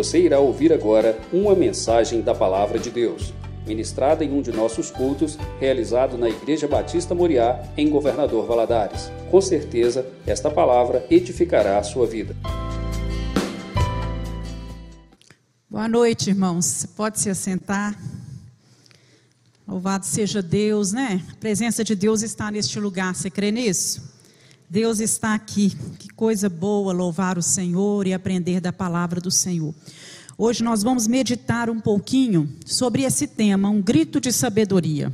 Você irá ouvir agora uma mensagem da Palavra de Deus, ministrada em um de nossos cultos, realizado na Igreja Batista Moriá, em Governador Valadares. Com certeza, esta palavra edificará a sua vida. Boa noite, irmãos. Pode se assentar. Louvado seja Deus, né? A presença de Deus está neste lugar. Você crê nisso? Deus está aqui. Que coisa boa louvar o Senhor e aprender da palavra do Senhor. Hoje nós vamos meditar um pouquinho sobre esse tema, um grito de sabedoria.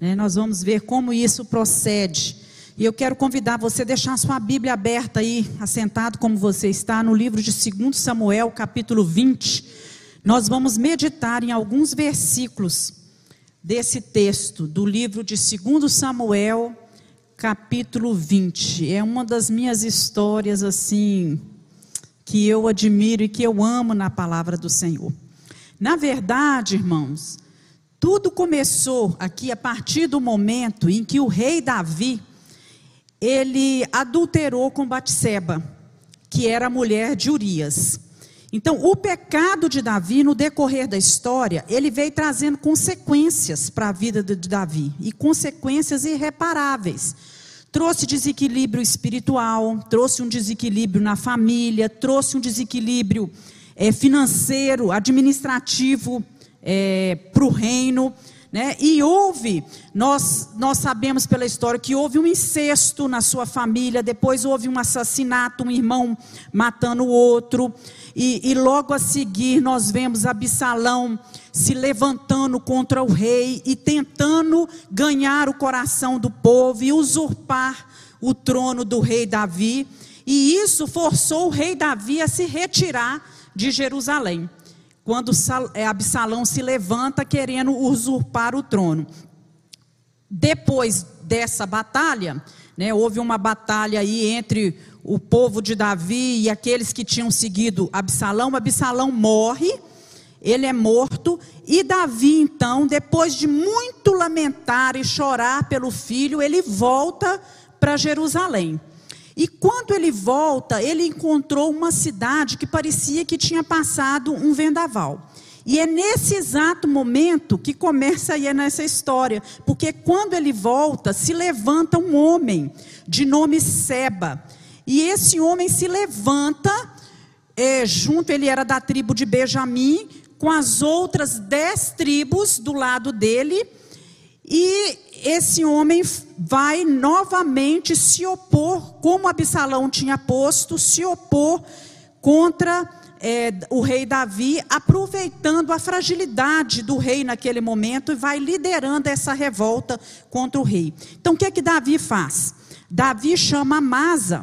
É, nós vamos ver como isso procede. E eu quero convidar você a deixar sua Bíblia aberta aí, assentado como você está, no livro de 2 Samuel, capítulo 20. Nós vamos meditar em alguns versículos desse texto do livro de 2 Samuel, capítulo 20. É uma das minhas histórias assim que eu admiro e que eu amo na palavra do Senhor. Na verdade, irmãos, tudo começou aqui a partir do momento em que o rei Davi ele adulterou com Batseba, que era a mulher de Urias. Então, o pecado de Davi, no decorrer da história, ele veio trazendo consequências para a vida de Davi, e consequências irreparáveis. Trouxe desequilíbrio espiritual, trouxe um desequilíbrio na família, trouxe um desequilíbrio é, financeiro, administrativo é, para o reino. Né? E houve, nós, nós sabemos pela história que houve um incesto na sua família, depois houve um assassinato, um irmão matando o outro, e, e logo a seguir nós vemos Absalão se levantando contra o rei e tentando ganhar o coração do povo e usurpar o trono do rei Davi, e isso forçou o rei Davi a se retirar de Jerusalém quando é, Absalão se levanta querendo usurpar o trono. Depois dessa batalha, né, houve uma batalha aí entre o povo de Davi e aqueles que tinham seguido Absalão. Absalão morre, ele é morto, e Davi, então, depois de muito lamentar e chorar pelo filho, ele volta para Jerusalém. E quando ele volta, ele encontrou uma cidade que parecia que tinha passado um vendaval. E é nesse exato momento que começa aí nessa história, porque quando ele volta, se levanta um homem de nome Seba. E esse homem se levanta, é, junto, ele era da tribo de Benjamim, com as outras dez tribos do lado dele, e esse homem vai novamente se opor, como Absalão tinha posto, se opor contra é, o rei Davi, aproveitando a fragilidade do rei naquele momento e vai liderando essa revolta contra o rei. Então o que é que Davi faz? Davi chama Amasa,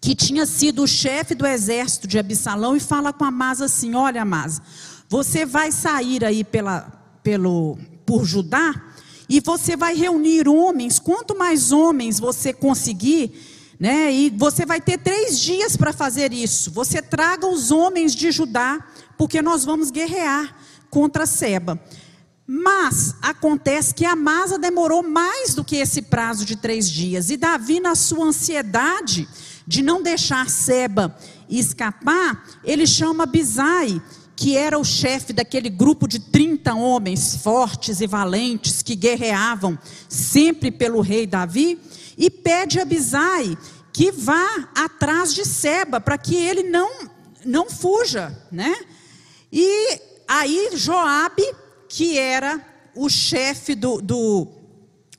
que tinha sido o chefe do exército de Absalão, e fala com Amasa assim: Olha, Amasa, você vai sair aí pela, pelo, por Judá e você vai reunir homens, quanto mais homens você conseguir, né? E você vai ter três dias para fazer isso. Você traga os homens de Judá, porque nós vamos guerrear contra Seba. Mas acontece que a Masa demorou mais do que esse prazo de três dias. E Davi, na sua ansiedade de não deixar Seba escapar, ele chama Bizai que era o chefe daquele grupo de 30 homens fortes e valentes que guerreavam sempre pelo rei Davi, e pede a Bizai que vá atrás de Seba para que ele não não fuja, né? E aí Joabe, que era o chefe do, do,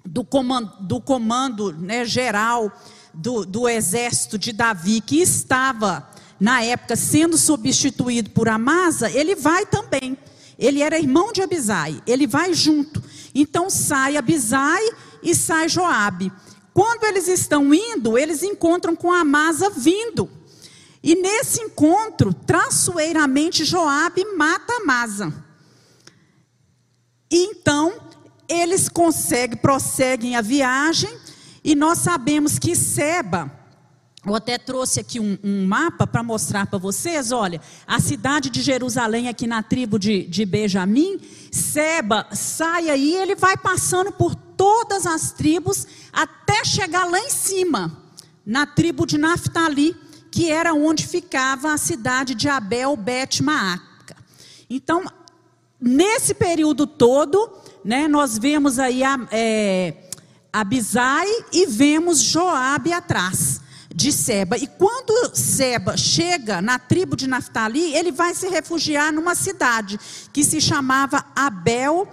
do comando, do comando né, geral do, do exército de Davi, que estava na época sendo substituído por Amasa, ele vai também. Ele era irmão de Abisai, ele vai junto. Então sai Abisai e sai Joabe. Quando eles estão indo, eles encontram com Amasa vindo. E nesse encontro, traiçoeiramente Joabe mata Amasa. E então eles conseguem, prosseguem a viagem, e nós sabemos que Seba eu até trouxe aqui um, um mapa para mostrar para vocês. Olha, a cidade de Jerusalém, aqui na tribo de, de Benjamim, Seba sai aí, ele vai passando por todas as tribos até chegar lá em cima, na tribo de Naphtali, que era onde ficava a cidade de Abel Bet Maaca. Então, nesse período todo, né, nós vemos aí a, é, Abisai e vemos Joabe atrás de Seba. E quando Seba chega na tribo de Naftali, ele vai se refugiar numa cidade que se chamava Abel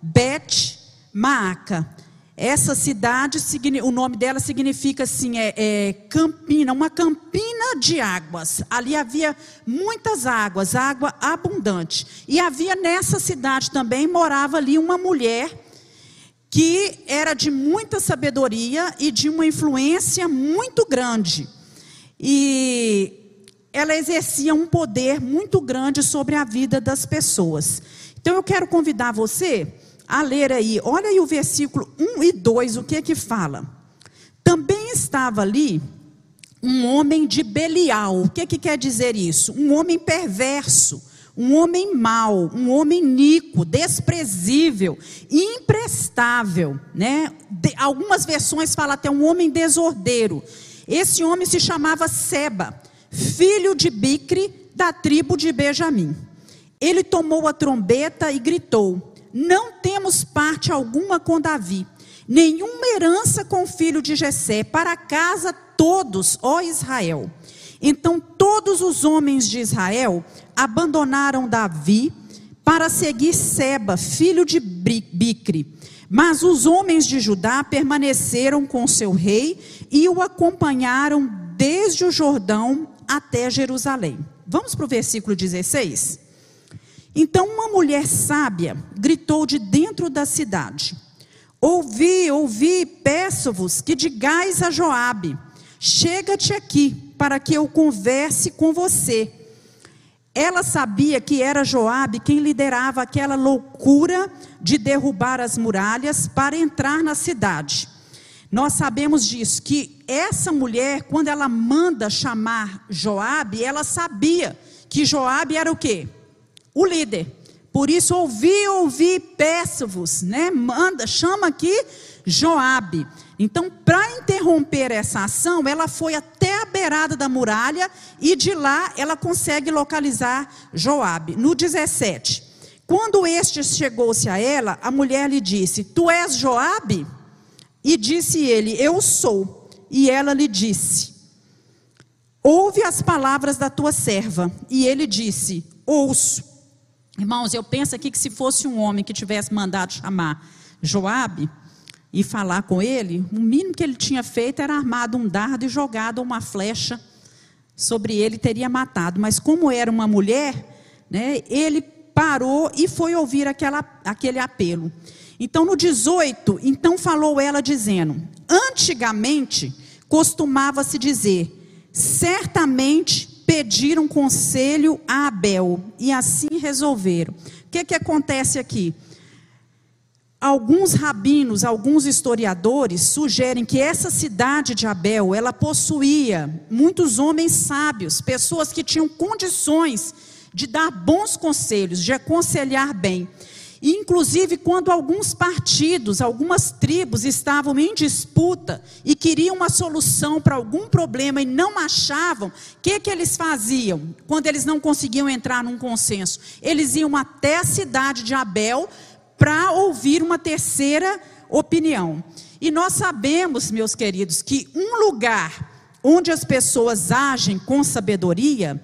Bet Maaca. Essa cidade, o nome dela significa assim, é, é, campina, uma campina de águas. Ali havia muitas águas, água abundante. E havia nessa cidade também, morava ali uma mulher que era de muita sabedoria e de uma influência muito grande. E ela exercia um poder muito grande sobre a vida das pessoas. Então eu quero convidar você a ler aí, olha aí o versículo 1 e 2, o que é que fala? Também estava ali um homem de Belial. O que, é que quer dizer isso? Um homem perverso, um homem mau, um homem nico, desprezível, imprestável, né? De, algumas versões falam até um homem desordeiro. Esse homem se chamava Seba, filho de Bicre, da tribo de Benjamim. Ele tomou a trombeta e gritou: não temos parte alguma com Davi, nenhuma herança com o filho de Jessé, para casa todos, ó Israel. Então todos os homens de Israel abandonaram Davi para seguir Seba, filho de Bicre. Mas os homens de Judá permaneceram com seu rei e o acompanharam desde o Jordão até Jerusalém. Vamos para o versículo 16? Então uma mulher sábia gritou de dentro da cidade: Ouvi, ouvi, peço-vos que digais a Joabe: Chega-te aqui, para que eu converse com você. Ela sabia que era Joabe quem liderava aquela loucura de derrubar as muralhas para entrar na cidade. Nós sabemos disso que essa mulher, quando ela manda chamar Joabe, ela sabia que Joabe era o quê? o líder. Por isso, ouvi, ouvi, peço-vos, né? Manda, chama aqui Joabe. Então, para interromper essa ação, ela foi até a beirada da muralha e de lá ela consegue localizar Joabe. No 17. Quando este chegou-se a ela, a mulher lhe disse: Tu és Joabe? E disse ele: Eu sou. E ela lhe disse: Ouve as palavras da tua serva. E ele disse: Ouço. Irmãos, eu penso aqui que se fosse um homem que tivesse mandado chamar Joabe e falar com ele, o mínimo que ele tinha feito era armado um dardo e jogado uma flecha sobre ele, teria matado. Mas como era uma mulher, né, ele parou e foi ouvir aquela, aquele apelo. Então, no 18, então falou ela dizendo: Antigamente costumava-se dizer, certamente pediram conselho a Abel e assim resolveram. O que, que acontece aqui? Alguns rabinos, alguns historiadores sugerem que essa cidade de Abel, ela possuía muitos homens sábios, pessoas que tinham condições de dar bons conselhos, de aconselhar bem. Inclusive, quando alguns partidos, algumas tribos estavam em disputa e queriam uma solução para algum problema e não achavam, o que, que eles faziam quando eles não conseguiam entrar num consenso? Eles iam até a cidade de Abel para ouvir uma terceira opinião. E nós sabemos, meus queridos, que um lugar onde as pessoas agem com sabedoria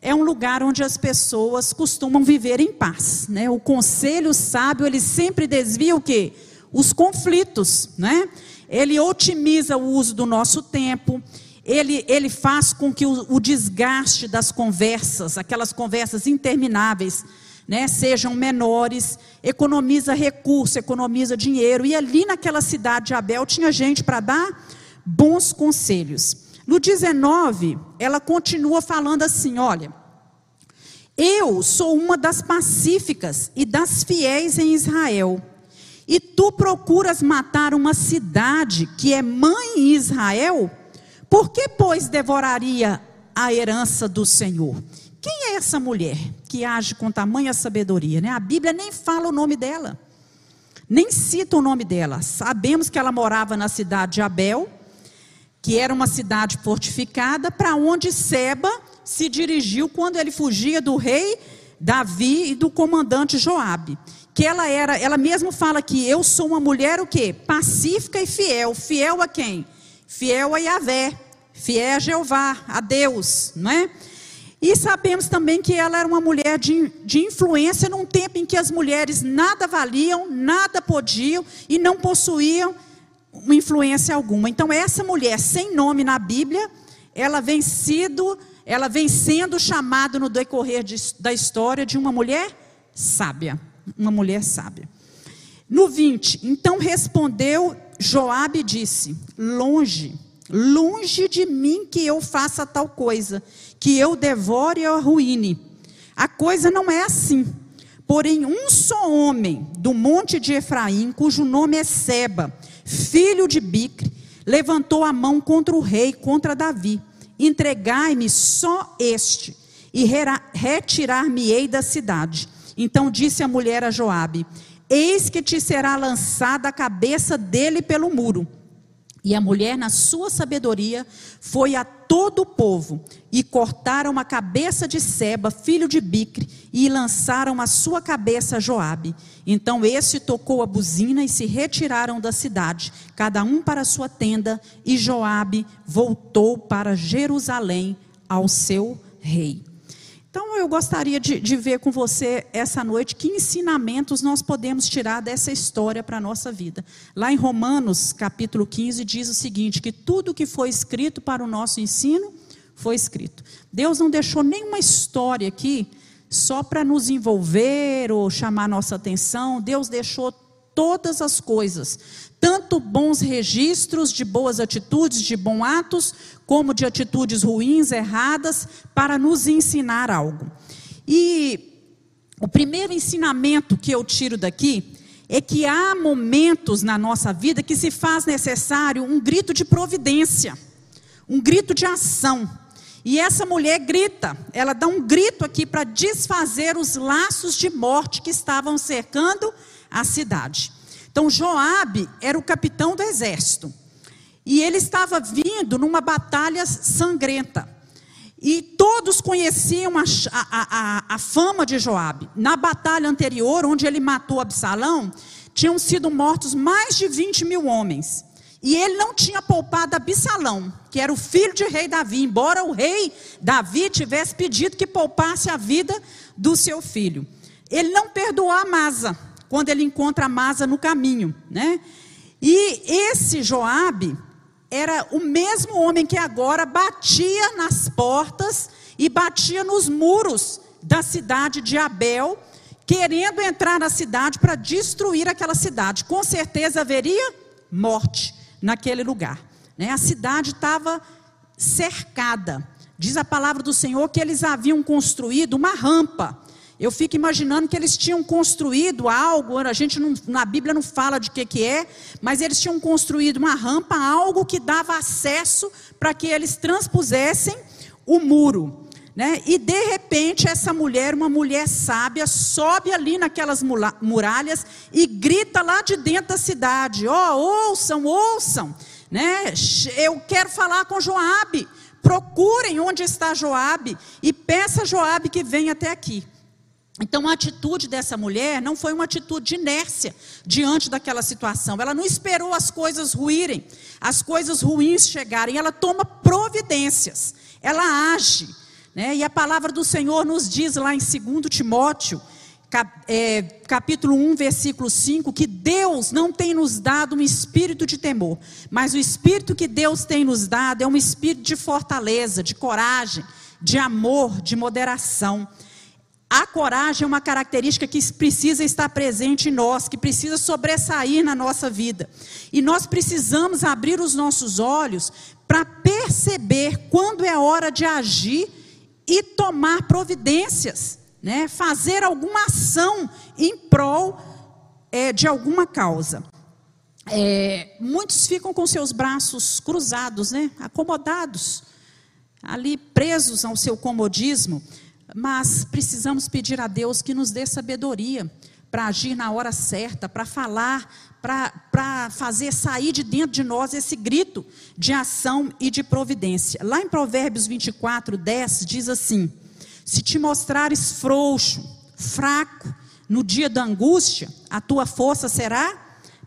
é um lugar onde as pessoas costumam viver em paz, né? O conselho sábio, ele sempre desvia o quê? Os conflitos, né? Ele otimiza o uso do nosso tempo, ele, ele faz com que o, o desgaste das conversas, aquelas conversas intermináveis, né, sejam menores, economiza recurso, economiza dinheiro. E ali naquela cidade de Abel tinha gente para dar bons conselhos. No 19, ela continua falando assim: olha, eu sou uma das pacíficas e das fiéis em Israel. E tu procuras matar uma cidade que é mãe em Israel? Por que, pois, devoraria a herança do Senhor? Quem é essa mulher que age com tamanha sabedoria? Né? A Bíblia nem fala o nome dela, nem cita o nome dela. Sabemos que ela morava na cidade de Abel que era uma cidade fortificada, para onde Seba se dirigiu quando ele fugia do rei Davi e do comandante Joabe. Que ela era, ela mesmo fala que eu sou uma mulher o quê? Pacífica e fiel. Fiel a quem? Fiel a Yahvé, fiel a Jeová, a Deus, não é? E sabemos também que ela era uma mulher de, de influência num tempo em que as mulheres nada valiam, nada podiam e não possuíam influência alguma. Então, essa mulher sem nome na Bíblia, ela vem sido, ela vem sendo chamada no decorrer de, da história de uma mulher sábia, uma mulher sábia. No 20, então respondeu Joabe e disse: Longe, longe de mim que eu faça tal coisa que eu devore e arruine. A coisa não é assim. Porém, um só homem do monte de Efraim, cujo nome é Seba, filho de Bicre, levantou a mão contra o rei, contra Davi. Entregai-me só este, e retirar-me-ei da cidade. Então disse a mulher a Joabe: Eis que te será lançada a cabeça dele pelo muro. E a mulher, na sua sabedoria, foi a todo o povo e cortaram a cabeça de Seba, filho de Bicre, e lançaram a sua cabeça a Joabe. Então este tocou a buzina e se retiraram da cidade, cada um para sua tenda, e Joabe voltou para Jerusalém ao seu rei. Então eu gostaria de, de, ver com você essa noite que ensinamentos nós podemos tirar dessa história para a nossa vida. Lá em Romanos capítulo 15 diz o seguinte: que tudo que foi escrito para o nosso ensino foi escrito. Deus não deixou nenhuma história aqui só para nos envolver ou chamar nossa atenção. Deus deixou todas as coisas, tanto bons registros de boas atitudes, de bons atos, como de atitudes ruins, erradas, para nos ensinar algo. E o primeiro ensinamento que eu tiro daqui é que há momentos na nossa vida que se faz necessário um grito de providência, um grito de ação. E essa mulher grita, ela dá um grito aqui para desfazer os laços de morte que estavam cercando a cidade. Então Joabe era o capitão do exército. E ele estava vindo numa batalha sangrenta. E todos conheciam a, a, a, a, fama de Joabe. Na batalha anterior, onde ele matou Absalão, tinham sido mortos mais de 20 mil homens. E ele não tinha poupado Absalão, que era o filho de rei Davi, embora o rei Davi tivesse pedido que poupasse a vida do seu filho. Ele não perdoou a Amasa, quando ele encontra Amasa no caminho, né? E esse Joabe, era o mesmo homem que agora batia nas portas e batia nos muros da cidade de Abel, querendo entrar na cidade para destruir aquela cidade. Com certeza haveria morte naquele lugar. Né? A cidade estava cercada. Diz a palavra do Senhor que eles haviam construído uma rampa eu fico imaginando que eles tinham construído algo, a gente não, na Bíblia não fala de que, que é, mas eles tinham construído uma rampa, algo que dava acesso para que eles transpusessem o muro. Né? E de repente essa mulher, uma mulher sábia, sobe ali naquelas muralhas e grita lá de dentro da cidade: ó, oh, ouçam, ouçam, né? Eu quero falar com Joabe. Procurem onde está Joabe e peça a Joabe que venha até aqui. Então, a atitude dessa mulher não foi uma atitude de inércia diante daquela situação. Ela não esperou as coisas ruírem, as coisas ruins chegarem. Ela toma providências, ela age. Né? E a palavra do Senhor nos diz lá em 2 Timóteo, é, capítulo 1, versículo 5, que Deus não tem nos dado um espírito de temor, mas o espírito que Deus tem nos dado é um espírito de fortaleza, de coragem, de amor, de moderação. A coragem é uma característica que precisa estar presente em nós, que precisa sobressair na nossa vida. E nós precisamos abrir os nossos olhos para perceber quando é hora de agir e tomar providências, né? fazer alguma ação em prol é, de alguma causa. É, muitos ficam com seus braços cruzados, né? acomodados, ali presos ao seu comodismo mas precisamos pedir a Deus que nos dê sabedoria para agir na hora certa, para falar, para fazer sair de dentro de nós esse grito de ação e de providência. Lá em Provérbios 24, 10, diz assim: Se te mostrares frouxo, fraco, no dia da angústia, a tua força será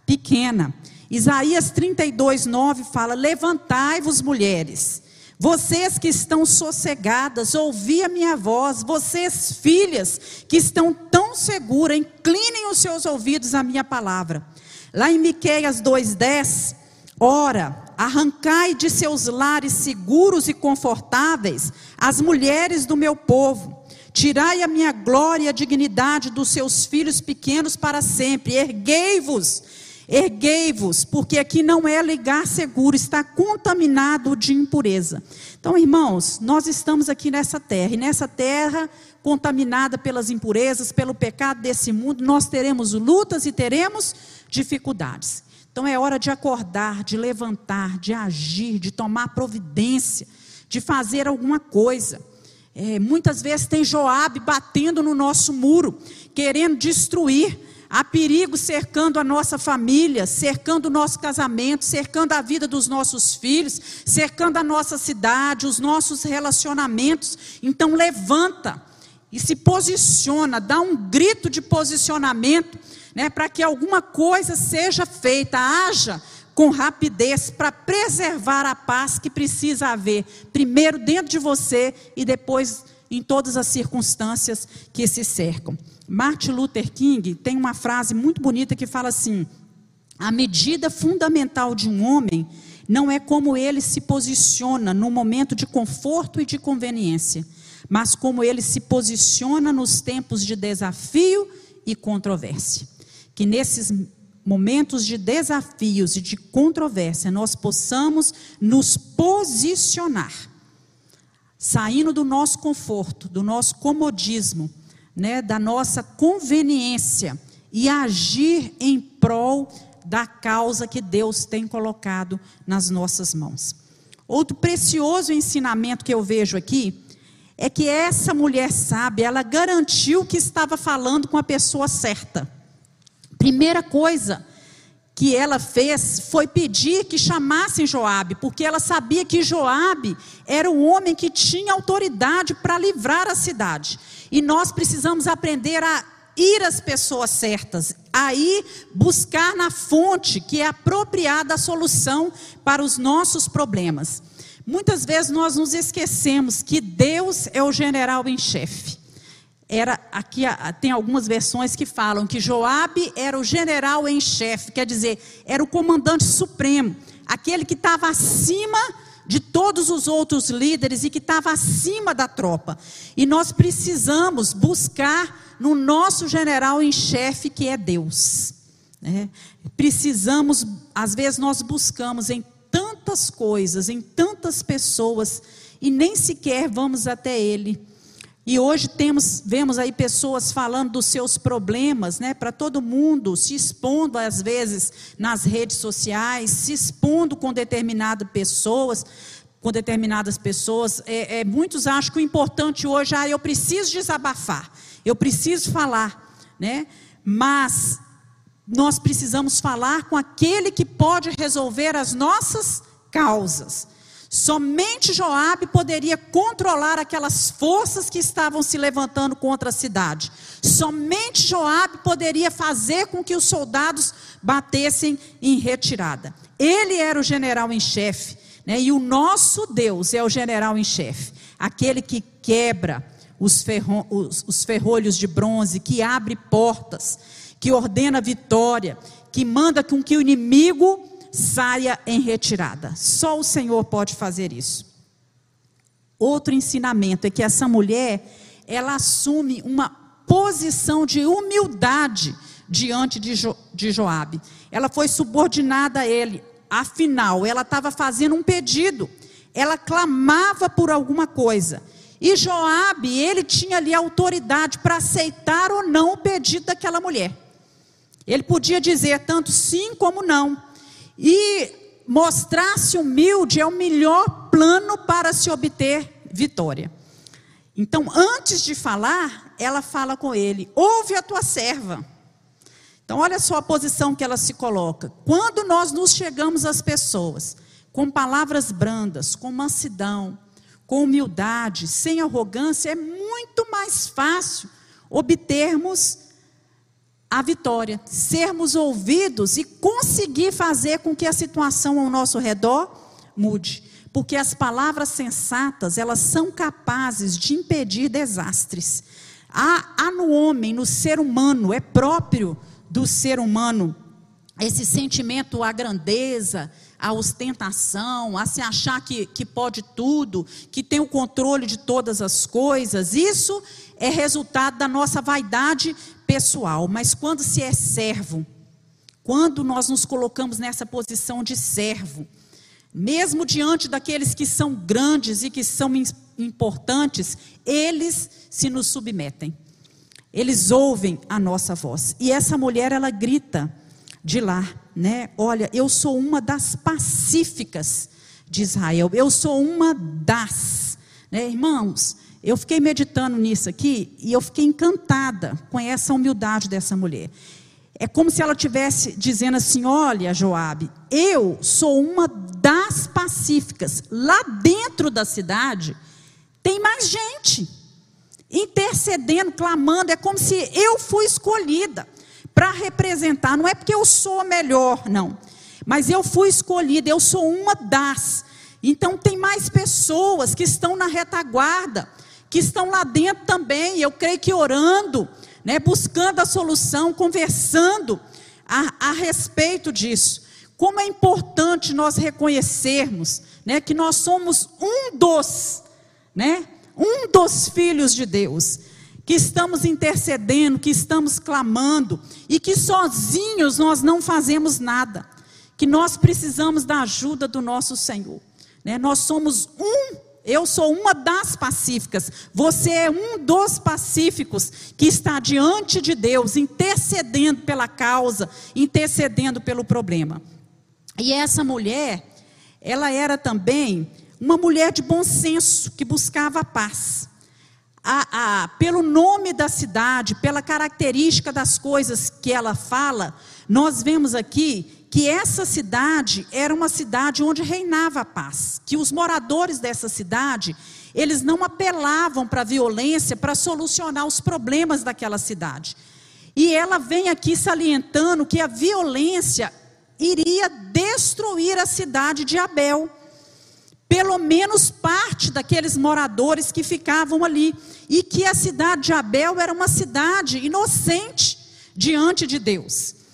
pequena. Isaías 32, 9 fala: Levantai-vos, mulheres, vocês que estão sossegadas, ouvi a minha voz, vocês, filhas, que estão tão seguras, inclinem os seus ouvidos à minha palavra. Lá em Miqueias 2:10, ora, arrancai de seus lares seguros e confortáveis as mulheres do meu povo. Tirai a minha glória e a dignidade dos seus filhos pequenos para sempre. Erguei-vos Erguei-vos, porque aqui não é lugar seguro, está contaminado de impureza. Então, irmãos, nós estamos aqui nessa terra, e nessa terra contaminada pelas impurezas, pelo pecado desse mundo, nós teremos lutas e teremos dificuldades. Então é hora de acordar, de levantar, de agir, de tomar providência, de fazer alguma coisa. É, muitas vezes tem Joabe batendo no nosso muro, querendo destruir. Há perigo cercando a nossa família, cercando o nosso casamento, cercando a vida dos nossos filhos, cercando a nossa cidade, os nossos relacionamentos. Então levanta e se posiciona, dá um grito de posicionamento, né, para que alguma coisa seja feita, haja com rapidez para preservar a paz que precisa haver, primeiro dentro de você e depois em todas as circunstâncias que se cercam. Martin Luther King tem uma frase muito bonita que fala assim: a medida fundamental de um homem não é como ele se posiciona no momento de conforto e de conveniência, mas como ele se posiciona nos tempos de desafio e controvérsia. Que nesses momentos de desafios e de controvérsia nós possamos nos posicionar, saindo do nosso conforto, do nosso comodismo né, da nossa conveniência e agir em prol da causa que Deus tem colocado nas nossas mãos. Outro precioso ensinamento que eu vejo aqui é que essa mulher sábia, ela garantiu que estava falando com a pessoa certa. Primeira coisa que ela fez foi pedir que chamassem Joabe, porque ela sabia que Joabe era o homem que tinha autoridade para livrar a cidade. E nós precisamos aprender a ir às pessoas certas, a ir buscar na fonte que é apropriada a solução para os nossos problemas. Muitas vezes nós nos esquecemos que Deus é o general em chefe. Era aqui tem algumas versões que falam que Joabe era o general em chefe, quer dizer, era o comandante supremo, aquele que estava acima de todos os outros líderes e que estava acima da tropa. E nós precisamos buscar no nosso general em chefe, que é Deus. Né? Precisamos, às vezes nós buscamos em tantas coisas, em tantas pessoas, e nem sequer vamos até Ele. E hoje temos, vemos aí pessoas falando dos seus problemas, né, para todo mundo, se expondo às vezes nas redes sociais, se expondo com determinadas pessoas, com determinadas pessoas. É, é, muitos acham que o importante hoje, ah, eu preciso desabafar, eu preciso falar, né? Mas nós precisamos falar com aquele que pode resolver as nossas causas. Somente Joabe poderia controlar aquelas forças que estavam se levantando contra a cidade. Somente Joabe poderia fazer com que os soldados batessem em retirada. Ele era o general em chefe, né? E o nosso Deus é o general em chefe, aquele que quebra os, ferro, os, os ferrolhos de bronze, que abre portas, que ordena vitória, que manda com que o inimigo saia em retirada. Só o Senhor pode fazer isso. Outro ensinamento é que essa mulher, ela assume uma posição de humildade diante de, jo, de Joabe. Ela foi subordinada a ele. Afinal, ela estava fazendo um pedido. Ela clamava por alguma coisa. E Joabe, ele tinha ali autoridade para aceitar ou não o pedido daquela mulher. Ele podia dizer tanto sim como não. E mostrar-se humilde é o melhor plano para se obter vitória. Então, antes de falar, ela fala com ele: Ouve a tua serva. Então, olha só a posição que ela se coloca. Quando nós nos chegamos às pessoas com palavras brandas, com mansidão, com humildade, sem arrogância, é muito mais fácil obtermos a vitória, sermos ouvidos e conseguir fazer com que a situação ao nosso redor mude. Porque as palavras sensatas, elas são capazes de impedir desastres. Há, há no homem, no ser humano, é próprio do ser humano esse sentimento à grandeza, à ostentação, a se achar que, que pode tudo, que tem o controle de todas as coisas. Isso é resultado da nossa vaidade pessoal. Mas quando se é servo, quando nós nos colocamos nessa posição de servo, mesmo diante daqueles que são grandes e que são importantes, eles se nos submetem. Eles ouvem a nossa voz. E essa mulher, ela grita de lá, né? Olha, eu sou uma das pacíficas de Israel. Eu sou uma das, né, irmãos? Eu fiquei meditando nisso aqui e eu fiquei encantada com essa humildade dessa mulher. É como se ela tivesse dizendo assim: "Olha, Joabe, eu sou uma das pacíficas. Lá dentro da cidade tem mais gente intercedendo, clamando, é como se eu fui escolhida para representar. Não é porque eu sou melhor, não. Mas eu fui escolhida, eu sou uma das. Então tem mais pessoas que estão na retaguarda, que estão lá dentro também, eu creio que orando, né, buscando a solução, conversando a, a respeito disso. Como é importante nós reconhecermos né, que nós somos um dos, né, um dos filhos de Deus que estamos intercedendo, que estamos clamando e que sozinhos nós não fazemos nada, que nós precisamos da ajuda do nosso Senhor. Né? Nós somos um, eu sou uma das pacíficas, você é um dos pacíficos que está diante de Deus, intercedendo pela causa, intercedendo pelo problema. E essa mulher, ela era também uma mulher de bom senso, que buscava a paz a, a, pelo nome da cidade, pela característica das coisas que ela fala, nós vemos aqui que essa cidade era uma cidade onde reinava a paz, que os moradores dessa cidade, eles não apelavam para a violência para solucionar os problemas daquela cidade. E ela vem aqui salientando que a violência iria destruir a cidade de Abel pelo menos parte daqueles moradores que ficavam ali, e que a cidade de Abel era uma cidade inocente diante de Deus.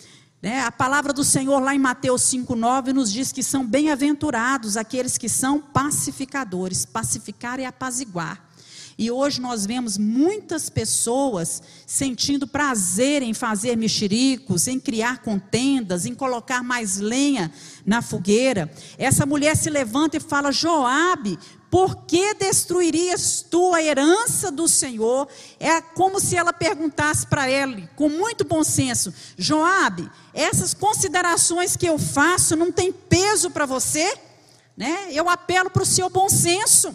Né? A palavra do Senhor lá em Mateus 5,9 nos diz que são bem-aventurados aqueles que são pacificadores, pacificar e apaziguar. E hoje nós vemos muitas pessoas sentindo prazer em fazer mexericos, em criar contendas, em colocar mais lenha na fogueira. Essa mulher se levanta e fala: Joabe, por que destruirias tu a herança do Senhor? É como se ela perguntasse para ele, com muito bom senso: Joabe, essas considerações que eu faço não têm peso para você? Né? Eu apelo para o seu bom senso.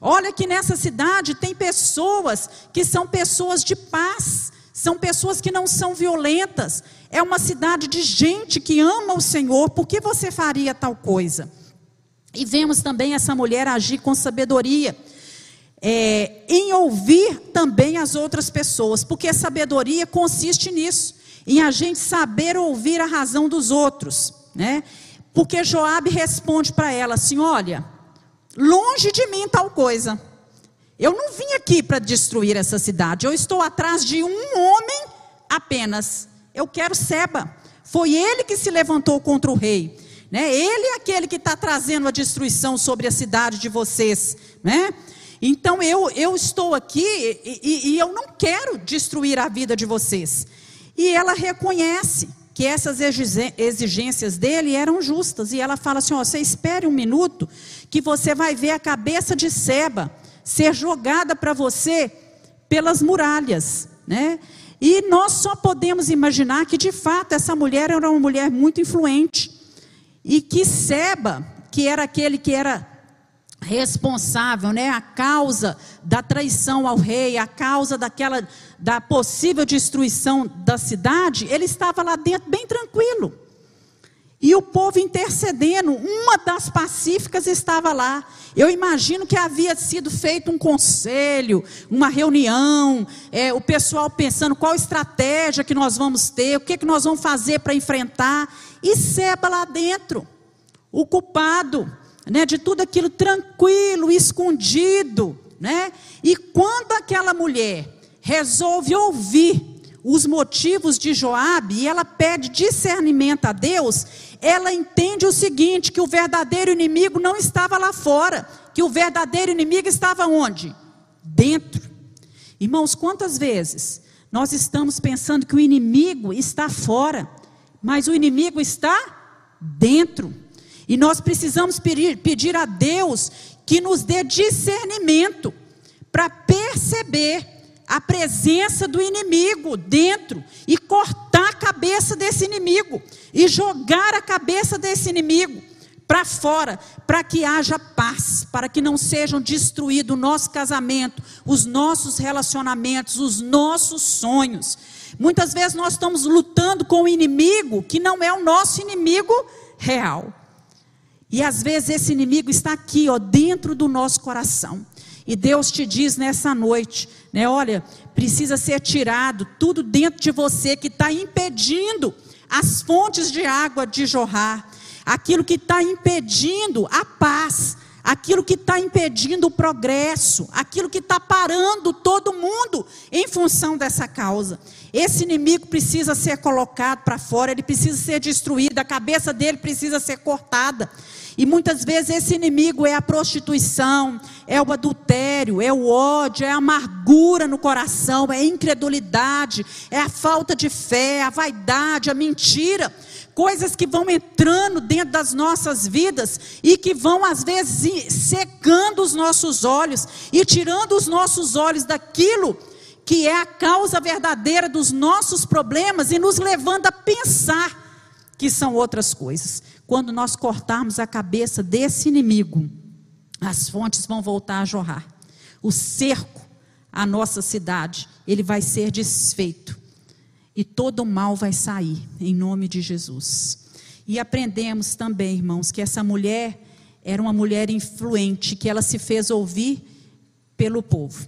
Olha que nessa cidade tem pessoas que são pessoas de paz, são pessoas que não são violentas. É uma cidade de gente que ama o Senhor. Por que você faria tal coisa? E vemos também essa mulher agir com sabedoria. É, em ouvir também as outras pessoas, porque a sabedoria consiste nisso, em a gente saber ouvir a razão dos outros, né? Porque Joabe responde para ela assim: olha, Longe de mim tal coisa. Eu não vim aqui para destruir essa cidade. Eu estou atrás de um homem apenas. Eu quero Seba. Foi ele que se levantou contra o rei. Né? Ele é aquele que está trazendo a destruição sobre a cidade de vocês. Né? Então eu, eu estou aqui e, e, e eu não quero destruir a vida de vocês. E ela reconhece que essas exigências dele eram justas. E ela fala assim: ó, você espere um minuto, que você vai ver a cabeça de Seba ser jogada para você pelas muralhas, né? E nós só podemos imaginar que de fato essa mulher era uma mulher muito influente e que Seba, que era aquele que era responsável, né, a causa da traição ao rei, a causa daquela da possível destruição da cidade, ele estava lá dentro bem tranquilo. E o povo intercedendo, uma das pacíficas estava lá. Eu imagino que havia sido feito um conselho, uma reunião, é, o pessoal pensando qual estratégia que nós vamos ter, o que, que nós vamos fazer para enfrentar. E Seba lá dentro, o culpado, né, de tudo aquilo tranquilo, escondido, né? E quando aquela mulher resolve ouvir os motivos de Joabe e ela pede discernimento a Deus, ela entende o seguinte, que o verdadeiro inimigo não estava lá fora, que o verdadeiro inimigo estava onde? Dentro. Irmãos, quantas vezes nós estamos pensando que o inimigo está fora, mas o inimigo está dentro. E nós precisamos pedir, pedir a Deus que nos dê discernimento para perceber a presença do inimigo dentro e cortar a cabeça desse inimigo e jogar a cabeça desse inimigo para fora, para que haja paz, para que não sejam destruídos o nosso casamento, os nossos relacionamentos, os nossos sonhos. Muitas vezes nós estamos lutando com o inimigo que não é o nosso inimigo real. E às vezes esse inimigo está aqui, ó, dentro do nosso coração. E Deus te diz nessa noite, né? Olha, precisa ser tirado tudo dentro de você que está impedindo as fontes de água de jorrar, aquilo que está impedindo a paz, aquilo que está impedindo o progresso, aquilo que está parando todo mundo em função dessa causa. Esse inimigo precisa ser colocado para fora, ele precisa ser destruído, a cabeça dele precisa ser cortada. E muitas vezes esse inimigo é a prostituição, é o adultério, é o ódio, é a amargura no coração, é a incredulidade, é a falta de fé, a vaidade, a mentira. Coisas que vão entrando dentro das nossas vidas e que vão, às vezes, secando os nossos olhos e tirando os nossos olhos daquilo que é a causa verdadeira dos nossos problemas e nos levando a pensar que são outras coisas. Quando nós cortarmos a cabeça desse inimigo, as fontes vão voltar a jorrar. O cerco à nossa cidade, ele vai ser desfeito. E todo o mal vai sair, em nome de Jesus. E aprendemos também, irmãos, que essa mulher era uma mulher influente, que ela se fez ouvir pelo povo.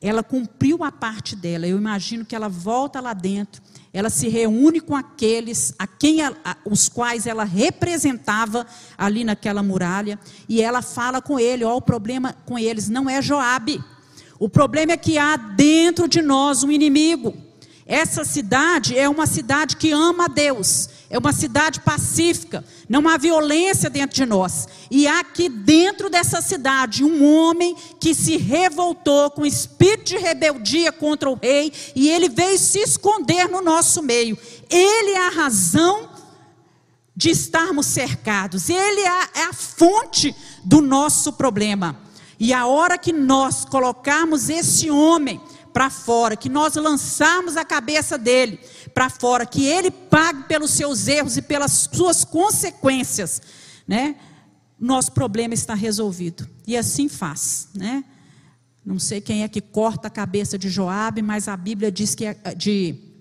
Ela cumpriu a parte dela. Eu imagino que ela volta lá dentro ela se reúne com aqueles a quem a, os quais ela representava ali naquela muralha e ela fala com ele, ó, o problema com eles não é Joabe. O problema é que há dentro de nós um inimigo. Essa cidade é uma cidade que ama a Deus, é uma cidade pacífica, não há violência dentro de nós. E há aqui dentro dessa cidade um homem que se revoltou com espírito de rebeldia contra o rei e ele veio se esconder no nosso meio. Ele é a razão de estarmos cercados, ele é a, é a fonte do nosso problema. E a hora que nós colocarmos esse homem para fora, que nós lançarmos a cabeça dele para fora, que ele pague pelos seus erros e pelas suas consequências, né? Nosso problema está resolvido. E assim faz, né? Não sei quem é que corta a cabeça de Joabe, mas a Bíblia diz que é de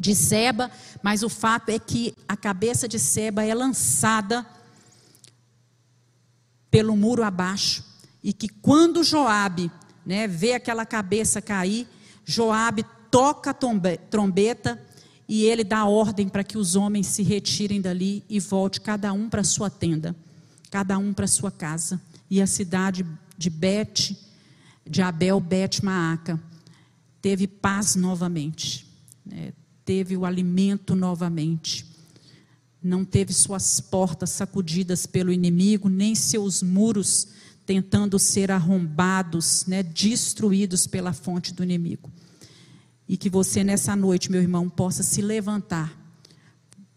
de Seba, mas o fato é que a cabeça de Seba é lançada pelo muro abaixo e que quando Joabe né, vê aquela cabeça cair, Joabe toca a trombeta e ele dá ordem para que os homens se retirem dali e volte cada um para sua tenda, cada um para sua casa. E a cidade de Bet, de Abel Bet Maaca, teve paz novamente, né, teve o alimento novamente, não teve suas portas sacudidas pelo inimigo, nem seus muros tentando ser arrombados, né, destruídos pela fonte do inimigo. E que você nessa noite, meu irmão, possa se levantar,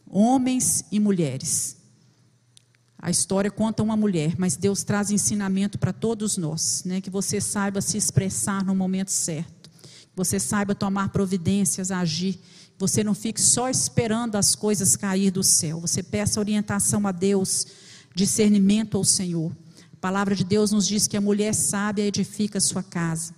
homens e mulheres. A história conta uma mulher, mas Deus traz ensinamento para todos nós, né? Que você saiba se expressar no momento certo, que você saiba tomar providências, agir. Você não fique só esperando as coisas cair do céu. Você peça orientação a Deus, discernimento ao Senhor palavra de Deus nos diz que a mulher sábia edifica sua casa,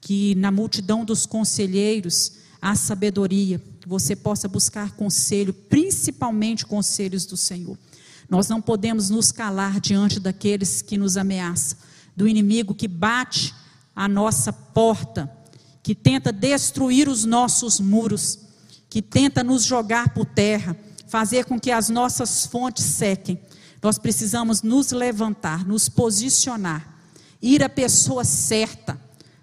que na multidão dos conselheiros há sabedoria, que você possa buscar conselho, principalmente conselhos do Senhor. Nós não podemos nos calar diante daqueles que nos ameaçam, do inimigo que bate a nossa porta, que tenta destruir os nossos muros, que tenta nos jogar por terra, fazer com que as nossas fontes sequem. Nós precisamos nos levantar, nos posicionar, ir à pessoa certa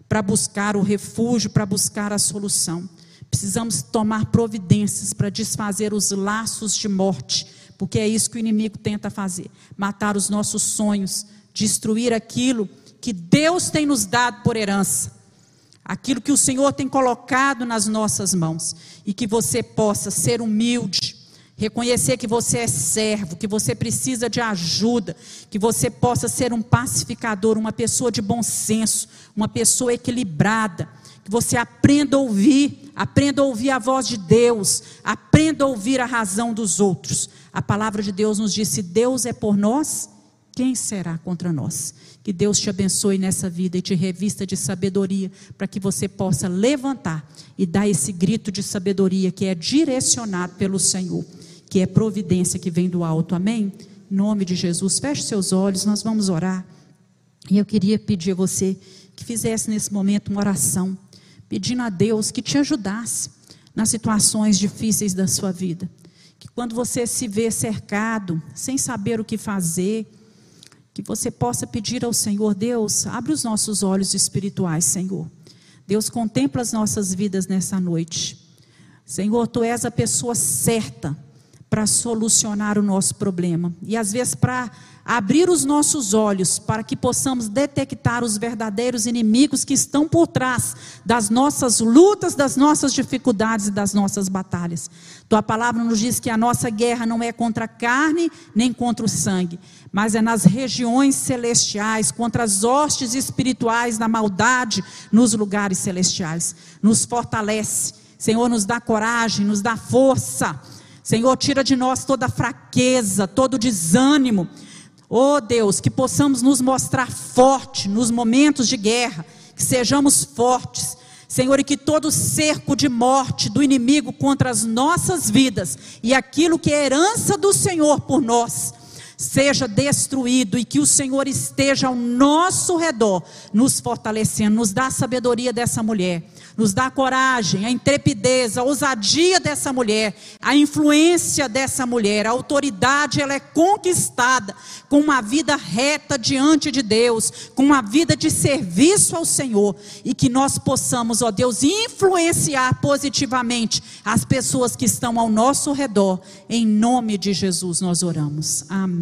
para buscar o refúgio, para buscar a solução. Precisamos tomar providências para desfazer os laços de morte, porque é isso que o inimigo tenta fazer: matar os nossos sonhos, destruir aquilo que Deus tem nos dado por herança, aquilo que o Senhor tem colocado nas nossas mãos, e que você possa ser humilde, reconhecer que você é servo, que você precisa de ajuda, que você possa ser um pacificador, uma pessoa de bom senso, uma pessoa equilibrada, que você aprenda a ouvir, aprenda a ouvir a voz de Deus, aprenda a ouvir a razão dos outros. A palavra de Deus nos diz: se Deus é por nós, quem será contra nós? Que Deus te abençoe nessa vida e te revista de sabedoria, para que você possa levantar e dar esse grito de sabedoria que é direcionado pelo Senhor que é providência que vem do alto. Amém? Em nome de Jesus, feche seus olhos, nós vamos orar. E eu queria pedir a você que fizesse nesse momento uma oração, pedindo a Deus que te ajudasse nas situações difíceis da sua vida. Que quando você se vê cercado, sem saber o que fazer, que você possa pedir ao Senhor, Deus, abre os nossos olhos espirituais, Senhor. Deus, contempla as nossas vidas nessa noite. Senhor, tu és a pessoa certa para solucionar o nosso problema. E às vezes para abrir os nossos olhos para que possamos detectar os verdadeiros inimigos que estão por trás das nossas lutas, das nossas dificuldades e das nossas batalhas. Tua palavra nos diz que a nossa guerra não é contra a carne nem contra o sangue, mas é nas regiões celestiais, contra as hostes espirituais da maldade nos lugares celestiais. Nos fortalece, Senhor, nos dá coragem, nos dá força Senhor, tira de nós toda fraqueza, todo desânimo. Oh Deus, que possamos nos mostrar forte nos momentos de guerra, que sejamos fortes. Senhor, e que todo cerco de morte do inimigo contra as nossas vidas e aquilo que é herança do Senhor por nós, seja destruído e que o Senhor esteja ao nosso redor, nos fortalecendo, nos dá a sabedoria dessa mulher nos dá a coragem, a intrepidez, a ousadia dessa mulher, a influência dessa mulher, a autoridade, ela é conquistada com uma vida reta diante de Deus, com uma vida de serviço ao Senhor, e que nós possamos, ó Deus, influenciar positivamente as pessoas que estão ao nosso redor. Em nome de Jesus nós oramos.